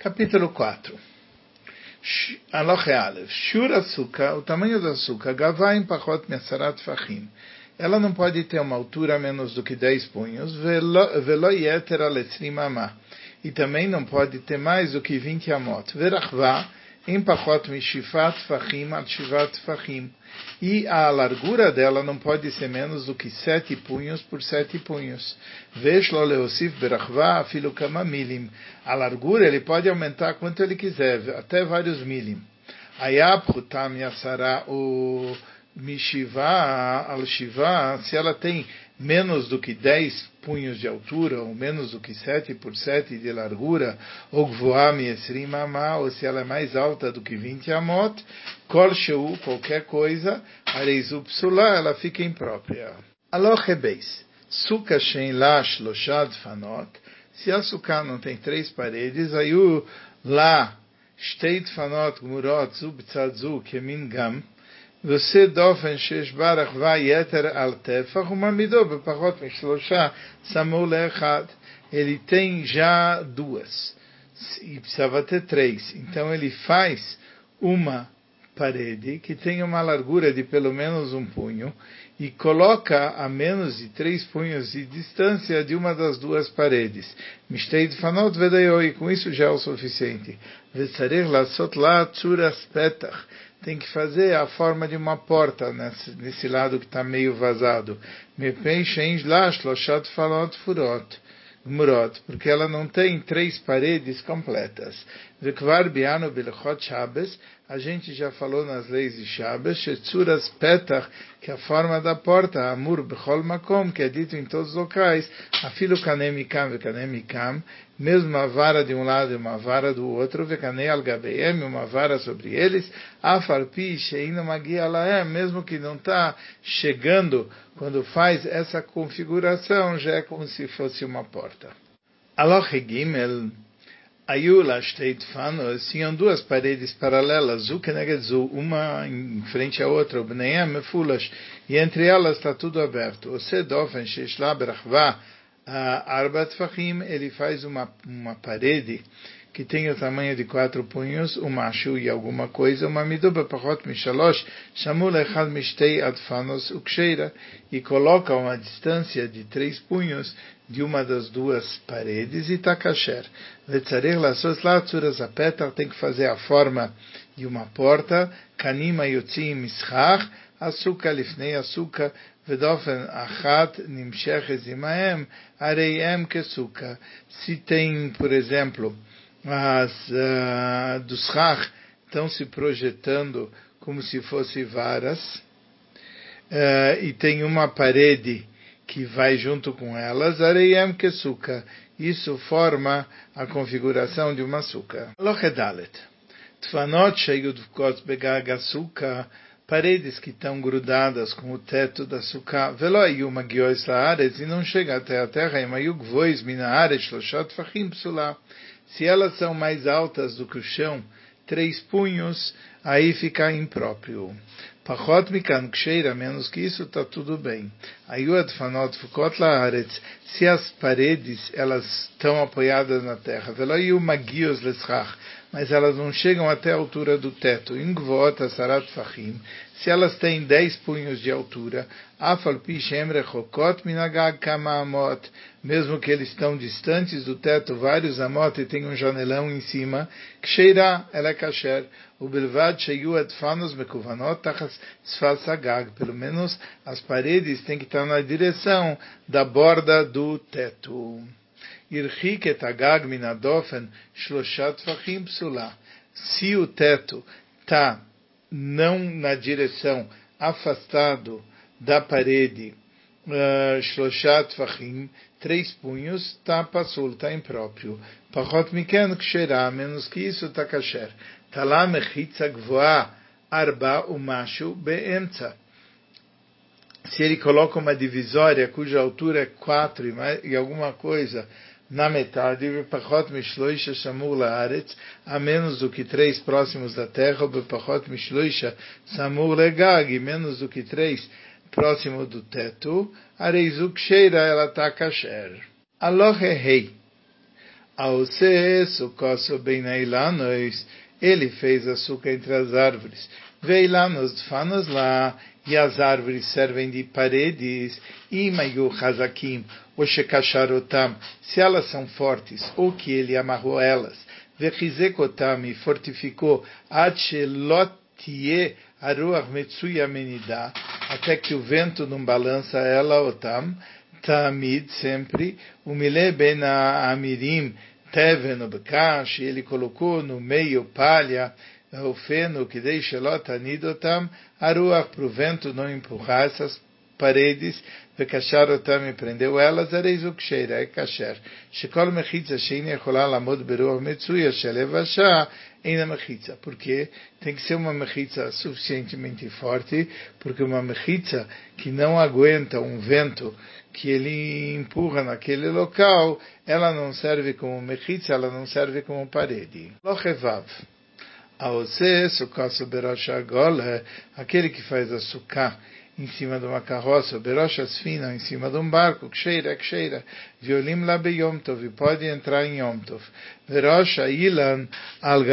Capítulo 4 Aloche Aleph Shur açúcar, o tamanho do açúcar, gavá em pachot mesarat fachim. Ela não pode ter uma altura menos do que 10 punhos, velo yeter aletzrim E também não pode ter mais do que 20 amot. Verachvá, em pachot mishifat fachim al shivat fachim. E a largura dela não pode ser menos do que sete punhos por sete punhos. Veshlo leosif berachva afilu kama milim. A largura ele pode aumentar quanto ele quiser, até vários milim. Ayab hutam yasara o mishiva al shiva, se ela tem menos do que 10 punhos de altura, ou menos do que 7 por 7 de largura, ou gvoam esrim ou se ela é mais alta do que 20 amot, kol sheu, qualquer coisa, areizu psula, ela fica imprópria. Alochebeis, suka shen loshad fanot, se a suka não tem três paredes, aí o lá, shteit fanot gmurot zu b'tzadzu kemin gam, ועושה דופן שיש בה רחבה יתר על טפח ומעמידו בפחות משלושה סמור לאחד. Ele tem já duas e precisava ter três. Então ele faz uma parede que tem uma largura de pelo menos um punho e coloca a menos de três punhos de distância de uma das duas paredes. Mishtei fanot vedayoi, com isso já é o suficiente. Vetzarech lasot la tzuras petach tem que fazer a forma de uma porta nesse, nesse lado que está meio vazado. Porque ela não tem três paredes completas. Vekvar biano a gente já falou nas leis de Shabbos, Shetzuras Petach, que é a forma da porta, Amur Bechol Makom, que é dito em todos os locais, Afilo Kanemikam Vekanemikam, mesmo uma vara de um lado e uma vara do outro, Vekanei Al Gabeem, uma vara sobre eles, Afarpi Sheina Magia Laem, mesmo que não está chegando, quando faz essa configuração, já é como se fosse uma porta. Aloch Gimel, Ayula Shteit Fanos tinham duas paredes paralelas, Zu Zu, uma em frente à outra, Bneiam Fulash, e entre elas está tudo aberto. O Sedofen Sheshla Berachva Arbat Fahim, ele faz uma, uma parede que tem o tamanho de quatro punhos, um macho e alguma coisa, uma miduba pachot mishalosh, chamul echad mishtei adfanos uksheira, e coloca uma distância de três punhos de uma das duas paredes e está kasher. Vetzarech lasos latzuras apetar tem que fazer a forma de uma porta, kanima yotzim mischach, açúcar lifnei açúcar, vedofen achat nimsheches imaem, areiem kesuka. Se tem, por exemplo, as uh, dos Rach estão se projetando como se fossem varas, uh, e tem uma parede que vai junto com elas, Areyem Kesuka. Isso forma a configuração de uma suka. Lochedalet. Tfanot Sheyudvkot Asuka, paredes que estão grudadas com o teto da suka, Veloiu Magiois Laaretz, e não chega até a terra, Emayug Vois Minaaretz Shloshat Fachim Psula. Se elas são mais altas do que o chão, três punhos, aí fica impróprio. Pachot mikan ksheira, menos que isso, está tudo bem. Ayuad fanot fukot laaretz, se as paredes elas estão apoiadas na terra, veloiu magios leschach, mas elas não chegam até a altura do teto. Ingvot asarat fachim, se elas têm dez punhos de altura, afalpi shemre chokot minagag kama amot, mesmo que eles estão distantes do teto, vários amot e tem um janelão em cima, ksheira, ela é kasher, o bilvad sheyu adfanos mekuvanot tachas sfasagag, pelo menos as paredes têm que estar na direção da borda do teto. Irchik et agag minadofen shloshat fachim psula. Se o teto está não na direção afastado da parede, uh, shloshat fachim, três punhos, está pasul, está impróprio. Pachot miken ksherá, menos que isso está kasher. Talá mechitza gvoa arba umashu beemtza. Se ele coloca uma divisória cuja altura é quatro e, mais, e alguma coisa na metade, Bepachot Mishloisha Shamur Laaretz, a menos do que três próximos da terra, Bepachot Mishloisha Samur Legag, menos do que três próximo do teto, Areizuk Sheira, ela está kasher. Alohe Rei. Bem ilanos, ele fez açúcar entre as árvores. Veio lá nos fanos lá, e as árvores servem de paredes, e mayu hazakim, o shekasharotam, se elas são fortes, ou que ele amarrou elas, vechizekotam e fortificou, achelotie aruach metsuya menida, até que o vento não balança ela otam, tamid, sempre, umile ben amirim, teven obekash, ele colocou no meio palha, o feno que deixa lotanidotam, aruach, para o vento não empurrar essas paredes, וכשר אותם מפרנדהו, אלא זריז וכשר, é kasher. שכל מחיצה שאינה יכולה לעמוד ברוח מצויה של לבשה, ainda mechitza, porque tem que ser uma mechitza suficientemente forte, porque uma mechitza que não aguenta um vento que ele empurra naquele local, ela não serve como mechitza, ela não serve como parede. Lochevav. Aose, sukasu berosha gole, aquele que faz a sukkah em cima de uma carroça, berochas fina, em cima de um barco, que cheira, violim lá beyom tov, e pode entrar em yom tov. Verosha ilan,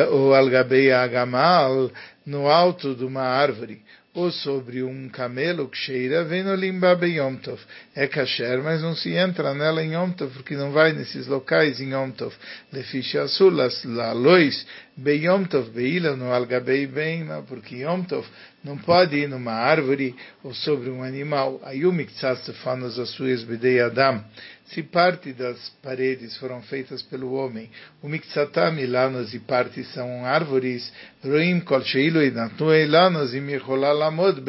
ou algabei agamal, no alto de uma árvore, ou sobre um camelo que cheira, vem no limba beyom tov. É kasher, mas não se entra nela em yom tov, porque não vai nesses locais em yom tov. Lefisha asulas, la lois, beyom tov, beila no algabei beima, porque yom tov não pode ir numa árvore ou sobre um animal. Ayumik tzastefan as suas bidei adam se parte das paredes foram feitas pelo homem, o miksatam lanos e partes são árvores, roim e inatnu ilanos e mirholalamod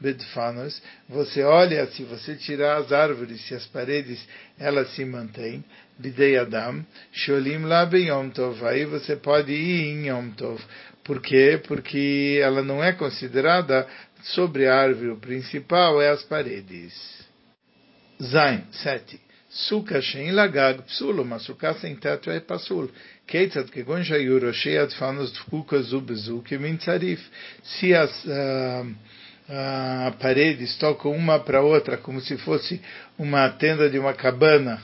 bedfanos, você olha, se você tirar as árvores, se as paredes, elas se mantêm, bidei adam, sholim labe yom tov, aí você pode ir em yom tov. Por quê? Porque ela não é considerada sobre a árvore, o principal é as paredes. Zain, 7. Suka shein lagag psulo, mas suka sem teto é pasul. que kegon shayuro sheyad fanos tfuka zubezu que min tzarif. Se as uh, uh, paredes tocam uma para outra como se fosse uma tenda de uma cabana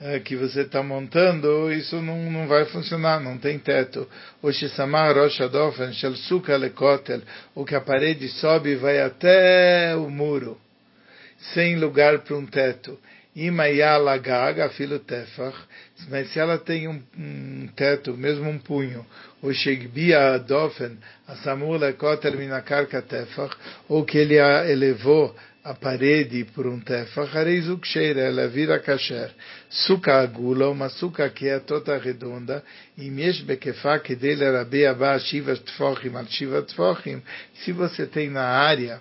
uh, que você está montando, isso não, não vai funcionar, não tem teto. Oshisama roshadofen shel suka lekotel. O que a parede sobe vai até o muro, sem lugar para um teto. Imayalagaga filo tefach, mas se ela tem um, um, teto, mesmo um punho, ou shegbia dofen, a samula kotel minakarka tefach, ou que ele a elevou a parede por um tefach, areizuk ela vira kasher. Suka agula, uma suka que é toda redonda, e mesh bekefa que dele era beaba shiva tfochim, shiva tfochim, se você tem na área,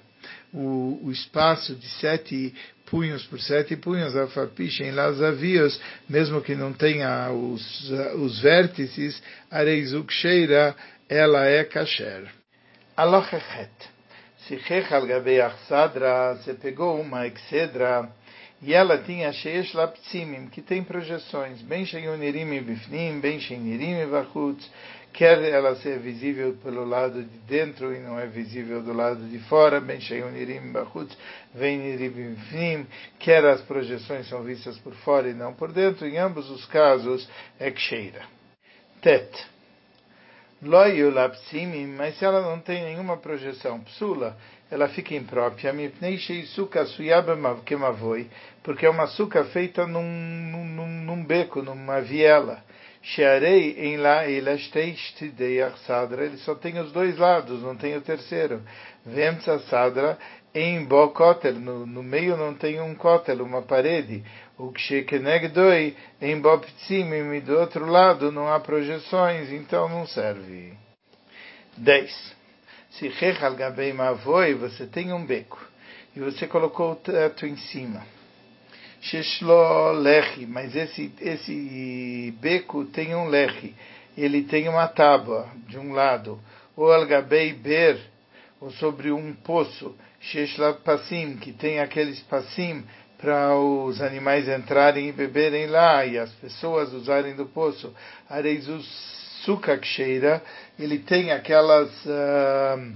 o, o espaço de sete punhos por sete punhos, lá os avios, mesmo que não tenha os, os vértices, areizuk sheira, ela é kasher. Alochet. Se rechal gabeach sadra, se pegou uma excedra, e ela tinha sheish laptzimim, que tem projeções, bem sheyunirim bifnim, bem sheynirim vachutz, quer ela ser visível pelo lado de dentro e não é visível do lado de fora, ben sheyunirim bachutz, vem quer as projeções são vistas por fora e não por dentro, em ambos os casos é ksheira. Tet. Loyu lapsimim, mas se ela não tem nenhuma projeção psula, ela fica imprópria, porque é uma suca feita num, num, num beco, numa viela. Shearei em lá sadra, ele só tem os dois lados, não tem o terceiro. Vemtsa sadra em bokotel, no, no meio não tem um kotel, uma parede. O kshekenegdoi em boptzimim e do outro lado não há projeções, então não serve. 10. Se rechal gabei mavoi, você tem um beco e você colocou o teto em cima. Sheshlo lechi, mas esse, esse beco tem um lechi, ele tem uma tábua de um lado, ou algabei ber, ou sobre um poço, Sheshla Passim, que tem aqueles passim para os animais entrarem e beberem lá e as pessoas usarem do poço. Areizus Sukaksheira, ele tem aquelas, uh,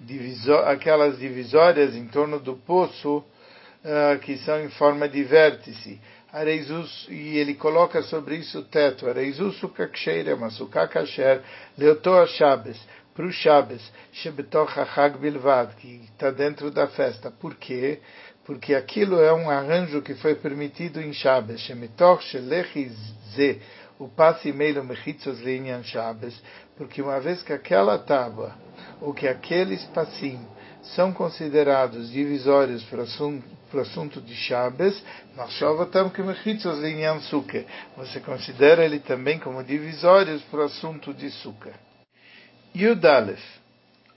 divisor, aquelas divisórias em torno do poço uh, que são em forma de vértice. Areizus, e ele coloca sobre isso o teto. Areizus suka ksheira, masuka kasher, leotoa Shabbos, para o Shabbos, shebetoch hachag bilvad, que está dentro da festa. Por quê? Porque aquilo é um arranjo que foi permitido em Shabbos. Shemitoch shelechi ze, o passe meio mechitzos linyan Shabbos, porque uma vez que aquela tábua, ou que aqueles passim, são considerados divisórios para o assunto, para o assunto de Shabbos, você considera ele também como divisórios para o assunto de Sukkah. Yudalef,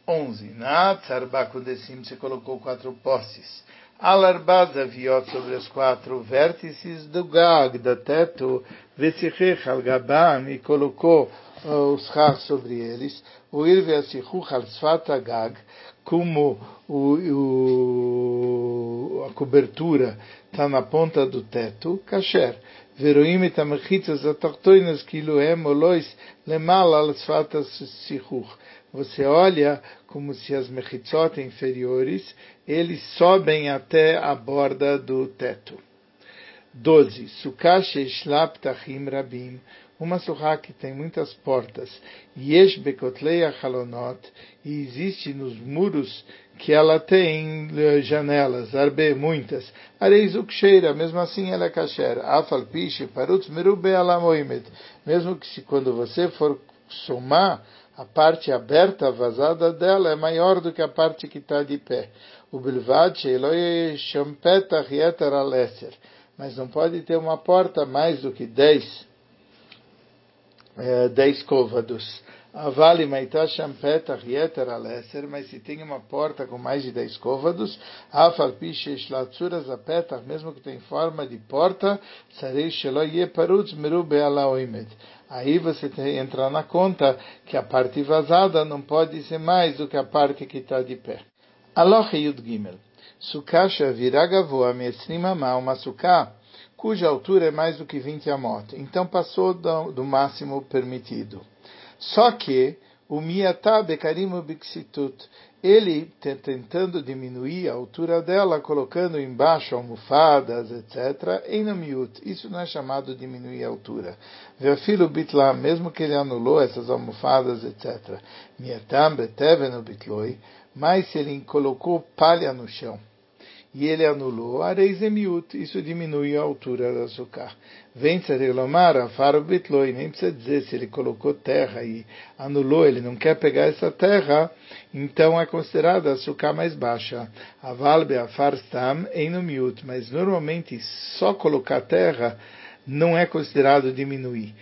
11. Na Tzarbakudesim você colocou quatro postes. Alarbaz aviot sobre os quatro vértices do Gag, da teto, Vesichech al e colocou os Chas sobre eles, o Irve Asichuch al Gag, como o, o, a cobertura está na ponta do teto, kasher. Veroim et amechitzas atachtoinas kiluem olois lemal al sfatas sichuch. Você olha como se as mechitzot inferiores, eles sobem até a borda do teto. 12. Sukash shlap tachim rabim uma surra que tem muitas portas, yesh bekotlei halonot, e existe nos muros que ela tem eh, janelas, arbe, muitas. Areizuk sheira, mesmo assim ela é kasher. Afal piche, parutz merube alamoimet. Mesmo que se, quando você for somar, a parte aberta, vazada dela, é maior do que a parte que está de pé. O bilvad sheiloi shampetach yeter alesser. Mas não pode ter uma porta mais do que dez é, dez côvados. Avali maitasham petach yeter aleser, mas se tem uma porta com mais de dez côvados, afal pishesh latsuras a petach, mesmo que tem forma de porta, sarei shelo yeparutz merube alaoimet. Aí você entra na conta que a parte vazada não pode ser mais do que a parte que está de pé. Aloch Yud Gimel. Sukasha viragavoa mesrimama, uma suká cuja altura é mais do que 20 amot. Então passou do, do máximo permitido. Só que o miatá bekarimu biksitut, ele tentando diminuir a altura dela, colocando embaixo almofadas, etc., em miut. Isso não é chamado diminuir a altura. Veafilo bitla, mesmo que ele anulou essas almofadas, etc. Miatam betevenu bitloi, mas se ele colocou palha no chão. E ele anulou, areizemiut, isso diminui a altura do açúcar. Vem Tzarelomar, afaro bitloi, nem precisa dizer se ele colocou terra e anulou, ele não quer pegar essa terra, então é considerada açúcar mais baixa. Avalbe afar stam enumiut, mas normalmente só colocar terra não é considerado diminuir.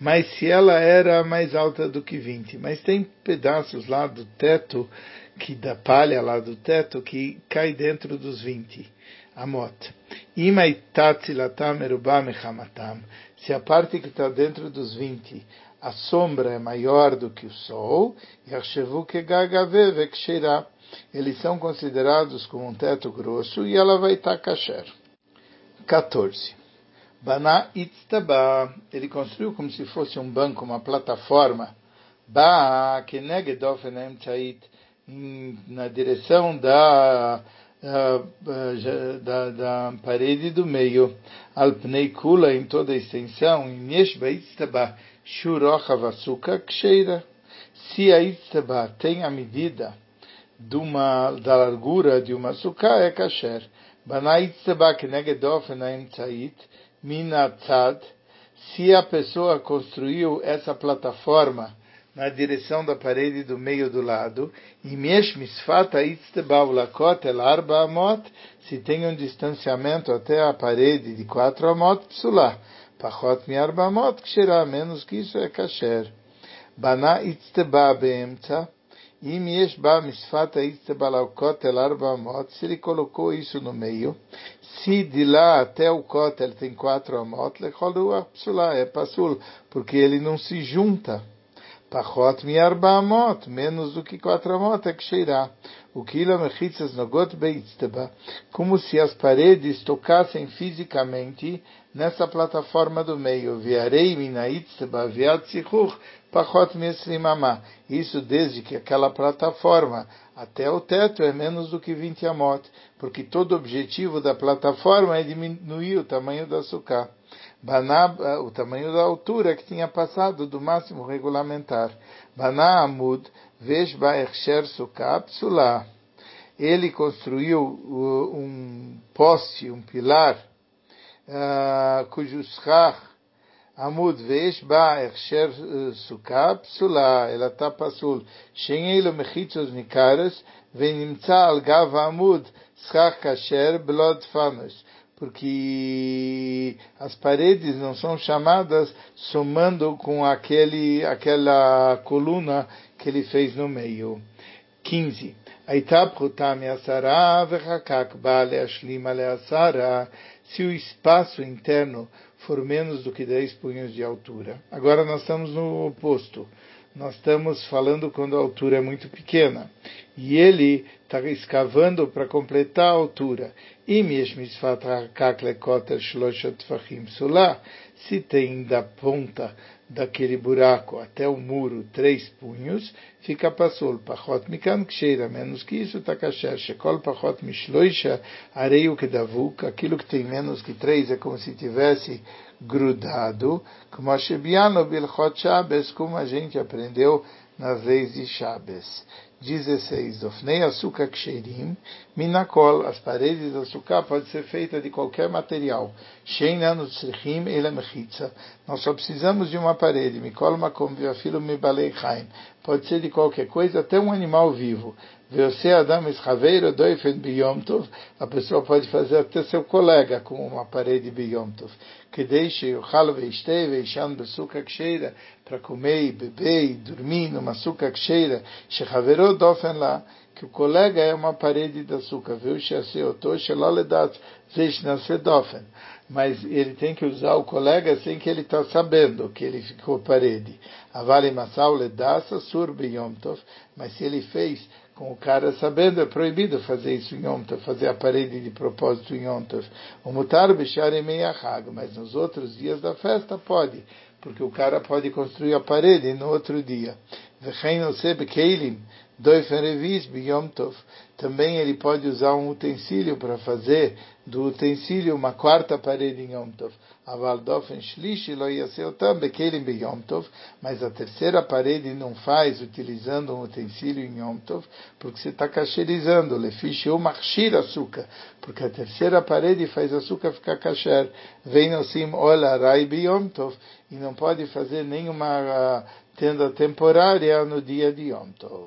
Mas se ela era mais alta do que 20, mas tem pedaços lá do teto, que da palha lá do teto, que cai dentro dos 20. Amot. Se a parte que está dentro dos 20, a sombra é maior do que o sol, eles são considerados como um teto grosso e ela vai estar kasher. 14. Bana Itztaba, ele construiu como se fosse um banco, uma plataforma. Ba na direção da, da, da, parede do meio. Alpnei Kula, em toda a extensão. Yeshba Itztaba, Shurocha Vasuka Ksheira. Se a Itztaba tem a medida de uma, da largura de uma suká, é kasher. Se a pessoa construiu essa plataforma na direção da parede do meio do lado, e se tem um distanciamento até a parede de quatro amot, psulá, pachot mi arba amot, que será menos que isso é kasher. Bana itzteba beemtza, Se ele colocou isso no meio, se de lá até o kotel tem quatro amot, é pasul, porque ele não se junta. Pachot mi arba amot, menos do que quatro amot é que cheirá. o kilo mechitzas nogot beitzteba, como se as paredes tocassem fisicamente nessa plataforma do meio. Viarei minaitzteba viat sichuch pachot meslimamá. Isso desde que aquela plataforma até o teto é menos do que 20 amot, porque todo o objetivo da plataforma é diminuir o tamanho da sucá. Baná, o tamanho da altura que tinha passado do máximo regulamentar. Baná Amud, Veshba Ersher Sukkah Psulá. Ele construiu um poste, um pilar, uh, cujo schach Amud Veshba Ersher Sukkah Psulá. Ela está pasul. Shein Elo Mechitzos Nikares, Venimtza Al Gav Amud, Schach Kasher Blod Fanos porque as paredes não são chamadas somando com aquele, aquela coluna que ele fez no meio. 15. Se o espaço interno for menos do que 10 punhos de altura. Agora nós estamos no oposto nós estamos falando quando a altura é muito pequena. E ele está escavando para completar a altura. Se tem da ponta daquele buraco até o muro três punhos, fica pasul. Pachot mikan ksheira, menos que isso, takasher. Shekol pachot mishloisha, areio que davuk, aquilo que tem menos que três é como se tivesse grudado, como a Shebiano Bilchot Shabbos, como a gente aprendeu nas leis de Shabbos. 16. Dofnei açúcar ksherim, minakol, as paredes do açúcar pode ser feita de qualquer material. Sheinanu tzrichim elamechitza. Nós só precisamos de uma parede. Mikol makom viafilo mibalei chaim. Pode ser de qualquer coisa, até um animal vivo. A pessoa pode fazer até seu colega com uma parede Biyom Tov. Que deixe o Chalo Veistei Veishan Besuka Ksheira, para comer e beber e dormir numa suca Ksheira, Shechaveiro Dofen lá, que o colega é uma parede de açúcar, viu? Sheaseoto Sheloledat Veishnase Dofen mas ele tem que usar o colega sem que ele está sabendo que ele ficou parede. Avale Masau Ledasa Sur mas se ele fez com o cara sabendo, é proibido fazer isso em Yom Tov, fazer a parede de propósito em Yom Tov. O Mutar Bishar Emeyahag, mas nos outros dias da festa pode, porque o cara pode construir a parede no outro dia. Vechein Oseb Keilim, também ele pode usar um utensílio para fazer do utensílio uma quarta parede em Yom Tov. Aval dofen shlishi lo yaseotam bekelim be Yom Tov. Mas a terceira parede não faz utilizando um utensílio em Yom Tov, porque você está cacherizando. Lefish ou machir açúcar. Porque a terceira parede faz açúcar ficar kasher. Vem osim ola rai be Yom Tov. E não pode fazer nenhuma tenda temporária no dia de Yom Tov.